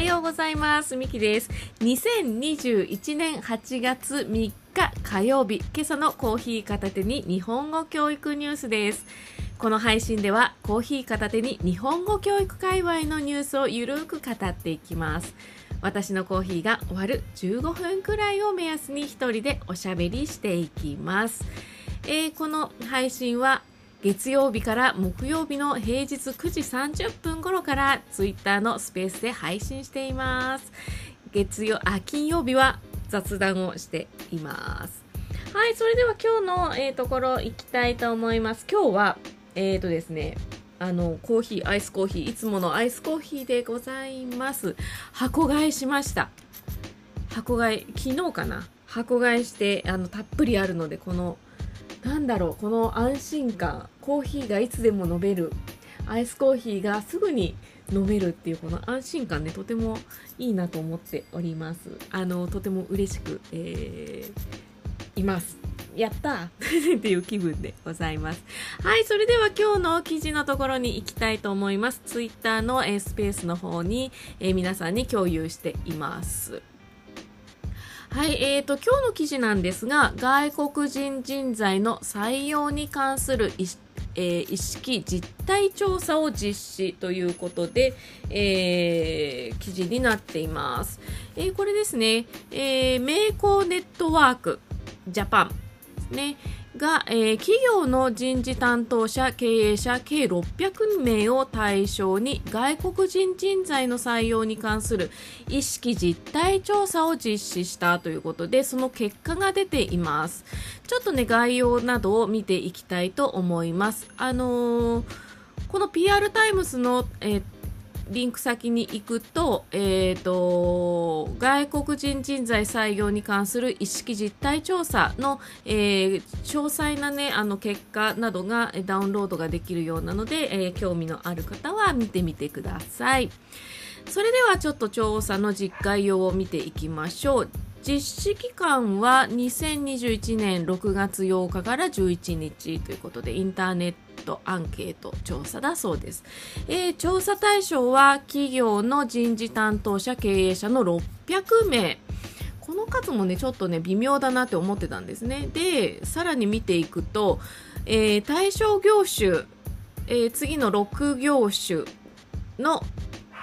はようございます。みきです。2021年8月3日火曜日今朝のコーヒー片手に日本語教育ニュースです。この配信ではコーヒー片手に日本語教育界隈のニュースをゆるく語っていきます。私のコーヒーが終わる15分くらいを目安に一人でおしゃべりしていきます。えー、この配信は月曜日から木曜日の平日9時30分頃からツイッターのスペースで配信しています。月曜あ金曜日は雑談をしています。はいそれでは今日の、えー、ところ行きたいと思います。今日はえーとですねあのコーヒーアイスコーヒーいつものアイスコーヒーでございます。箱買いしました。箱買い昨日かな？箱買いしてあのたっぷりあるのでこのなんだろうこの安心感コーヒーがいつでも飲めるアイスコーヒーがすぐに飲めるっていうこの安心感ねとてもいいなと思っておりますあのとても嬉しく、えー、いますやった っていう気分でございます。はい、それでは今日の記事のところに行きたいと思います。ツイッターの、えスペースの方に、えー、皆さんに共有しています。はい、えーと、今日の記事なんですが、外国人人材の採用に関する意,、えー、意識実態調査を実施ということで、えー、記事になっています。えー、これですね、えー、名工ネットワークジャパンですね。が、えー、企業の人事担当者、経営者計600名を対象に外国人人材の採用に関する意識実態調査を実施したということで、その結果が出ています。ちょっとね、概要などを見ていきたいと思います。あのー、この PR タイムスの、えーリンク先に行くと、えっ、ー、と、外国人人材採用に関する意識実態調査の、えー、詳細なね、あの結果などがダウンロードができるようなので、えー、興味のある方は見てみてください。それではちょっと調査の実概要を見ていきましょう。実施期間は2021年6月8日から11日ということでインターネットアンケート調査だそうです、えー、調査対象は企業の人事担当者経営者の600名。この数もねちょっとね微妙だなって思ってたんですね。でさらに見ていくと、えー、対象業種、えー、次の6業種の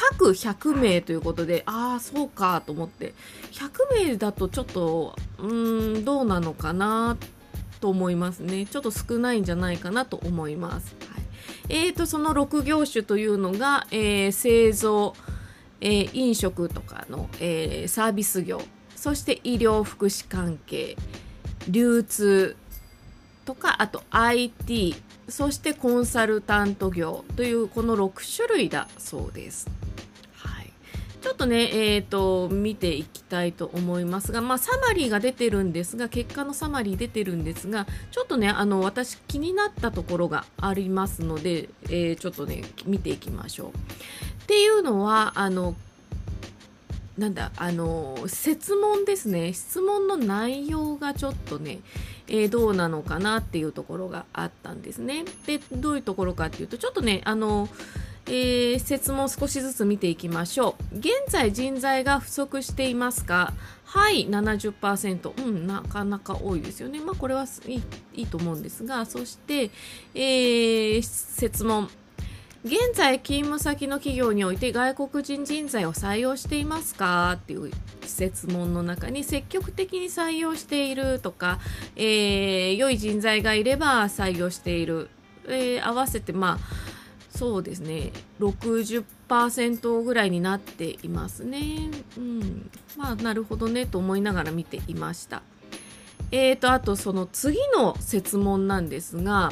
各100名ということで、ああ、そうかと思って、100名だとちょっと、うーん、どうなのかなと思いますね。ちょっと少ないんじゃないかなと思います。はい、えーと、その6業種というのが、えー、製造、えー、飲食とかの、えー、サービス業、そして医療福祉関係、流通とか、あと IT、そしてコンサルタント業というこの6種類だそうです。ちょっとね、えっ、ー、と、見ていきたいと思いますが、まあ、サマリーが出てるんですが、結果のサマリー出てるんですが、ちょっとね、あの、私気になったところがありますので、えー、ちょっとね、見ていきましょう。っていうのは、あの、なんだ、あの、設問ですね。質問の内容がちょっとね、えー、どうなのかなっていうところがあったんですね。で、どういうところかっていうと、ちょっとね、あの、えー、説問少しずつ見ていきましょう。現在人材が不足していますかはい、70%。うん、なかなか多いですよね。まあ、これはいいと思うんですが、そして、えー、説問。現在勤務先の企業において外国人人材を採用していますか？っていう質問の中に積極的に採用しているとか、えー、良い人材がいれば採用している、えー、合わせてまあそうですね60%ぐらいになっていますね。うん、まあなるほどねと思いながら見ていました。えーと、あとその次の設問なんですが、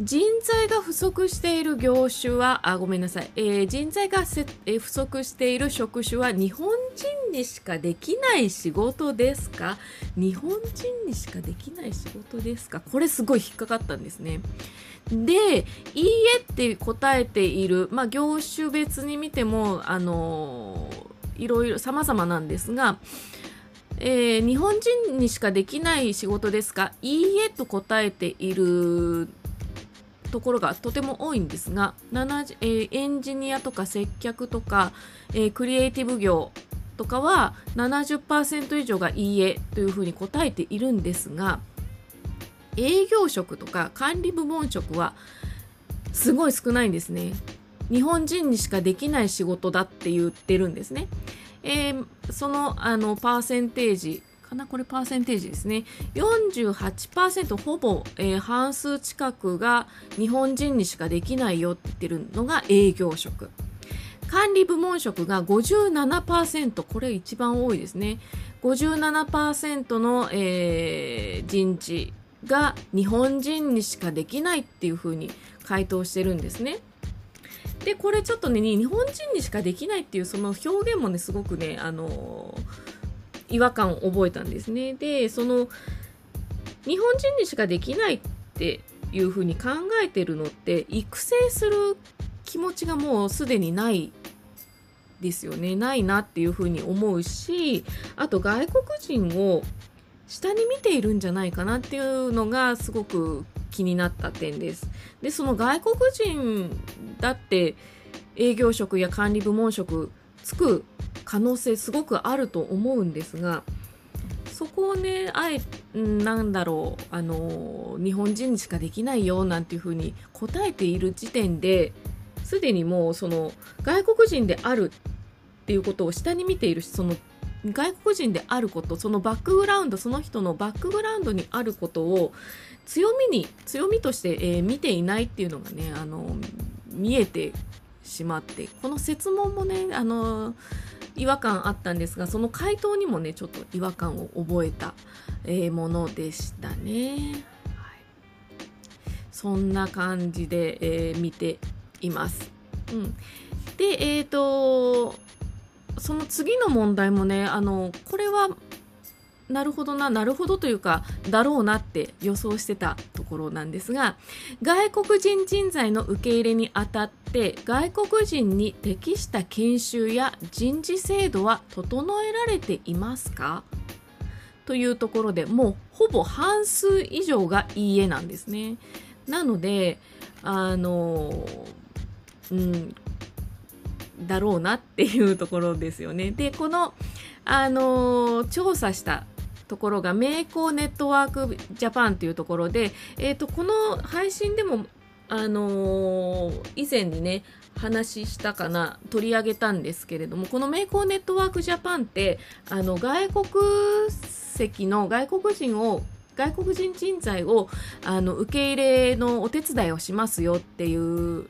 人材が不足している業種は、あ、ごめんなさい、えー、人材がせ、えー、不足している職種は日本人にしかできない仕事ですか？日本人にしかできない仕事ですか？これすごい引っかかったんですね。で、いいえって答えている、まあ、業種別に見ても、あのー、いろいろ様々なんですが、えー、日本人にしかできない仕事ですか？いいえと答えているところがとても多いんですが、70えーエンジニアとか接客とか、えークリエイティブ業とかは70%以上がいいえというふうに答えているんですが営業職とか管理部門職はすごい少ないんですね。日本人にしかできない仕事だって言ってるんですね、えーそのあのパーセンテージかな？これパーセンテージですね。48%ほぼ、えー半数近くが日本人にしかできないよって言ってるのが営業職。管理部門職が57%これ一番多いですね。57%の、えー人事が日本人にしかできないっていうふうに回答してるんですね。でこれちょっとね日本人にしかできないっていうその表現もねすごくねあの違和感を覚えたんですね。でその日本人にしかできないっていうふうに考えてるのって育成する気持ちがもうすでにないですよね。ないなっていうふうに思うしあと外国人を下に見ているんじゃないかなっていうのがすごく気になった点です。でその外国人だって営業職や管理部門職つく可能性すごくあると思うんですがそこをねあえなんだろうあの日本人にしかできないよなんていうふうに答えている時点ですでにもうその外国人であるっていうことを下に見ているその外国人であることそのバックグラウンドその人のバックグラウンドにあることを強みに強みとして、えー見ていないっていうのがねあの見えてしまってこの質問もねあの違和感あったんですがその回答にもねちょっと違和感を覚えた、えーものでしたね。はいそんな感じで、えー見ています。うん、で、えっ、と、その次の問題もね、あの、これは、なるほどな、なるほどというか、だろうなって予想してたところなんですが、外国人人材の受け入れにあたって、外国人に適した研修や人事制度は整えられていますか？というところでもうほぼ半数以上がいいえなんですね。なので、あの、うん、だろうなっていうところですよね。で、この、あの、調査したところが、名工ネットワークジャパンというところで、えっ、と、この配信でも、あの以前にね、話したかな取り上げたんですけれどもこの名工ネットワークジャパンってあの外国籍の外国人を外国人人材をあの受け入れのお手伝いをしますよっていう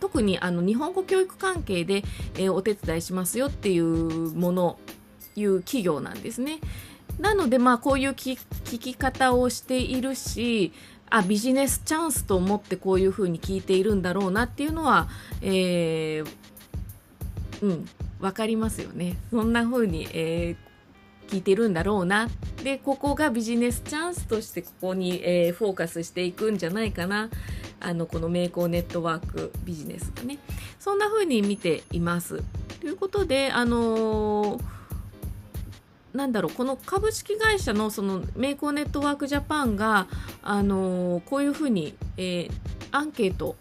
特にあの日本語教育関係で、えーお手伝いしますよっていうものいう企業なんですね。なのでまあこういう聞き方をしているしあビジネスチャンスと思ってこういうふうに聞いているんだろうなっていうのは、えーうん、わかりますよね。そんな風に、えー聞いてるんだろうな。で、ここがビジネスチャンスとしてここに、えーフォーカスしていくんじゃないかな。あの、この名工ネットワークビジネスがね。そんな風に見ています。ということで、あのーなんだろうこの株式会社のそのメイコーネットワークジャパンが、あのーこういうふうに、えーアンケート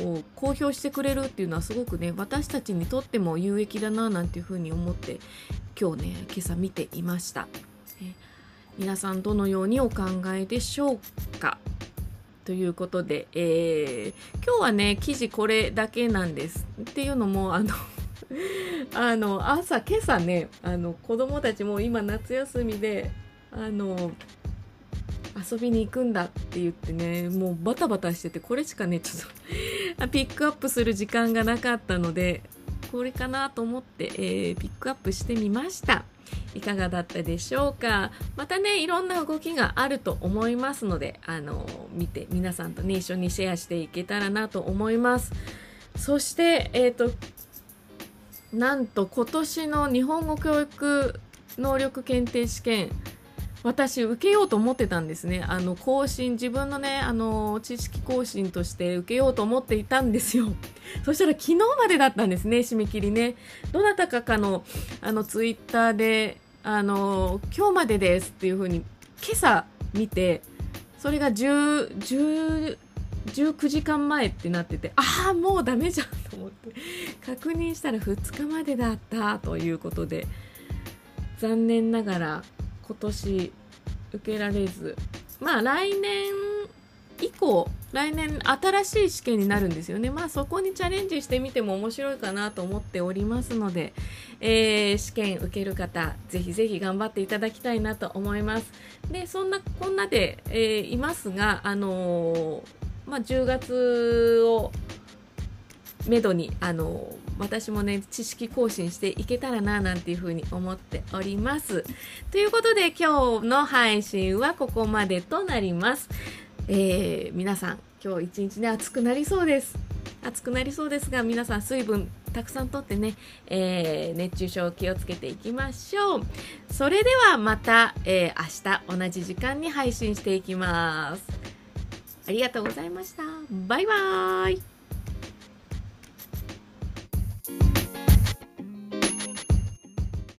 を公表してくれるっていうのはすごくね私たちにとっても有益だななんていうふうに思って今日ね今朝見ていました、皆さんどのようにお考えでしょうか？ということで、えー今日はね記事これだけなんですっていうのもあの あの朝今朝ねあの子供たちも今夏休みであの遊びに行くんだって言ってねもうバタバタしててこれしかねちょっと。ピックアップする時間がなかったのでこれかなと思って、えーピックアップしてみました。いかがだったでしょうか。またねいろんな動きがあると思いますのであの見て皆さんとね一緒にシェアしていけたらなと思います。そしてえっ、となんと今年の日本語教育能力検定試験私受けようと思ってたんですね。あの更新自分のねあの知識更新として受けようと思っていたんですよ。そしたら昨日までだったんですね締め切りね。どなたかかのあのツイッターであの今日までですっていう風に今朝見てそれが10 10 19時間前ってなっててああもうダメじゃんと思って確認したら2日までだったということで残念ながら今年受けられず。まあ来年以降来年新しい試験になるんですよね。まあそこにチャレンジしてみても面白いかなと思っておりますので、えー、試験受ける方ぜひぜひ頑張っていただきたいなと思います。でそんなこんなで、えー、いますがあのー、まあ、10月をめどにあの私もね知識更新していけたらななんていうふうに思っております。ということで今日の配信はここまでとなります。えー、皆さん今日一日ね暑くなりそうです。暑くなりそうですが皆さん水分たくさんとってね、えー、熱中症気をつけていきましょう。それではまた、えー、明日同じ時間に配信していきます。ありがとうございました。バイバーイ。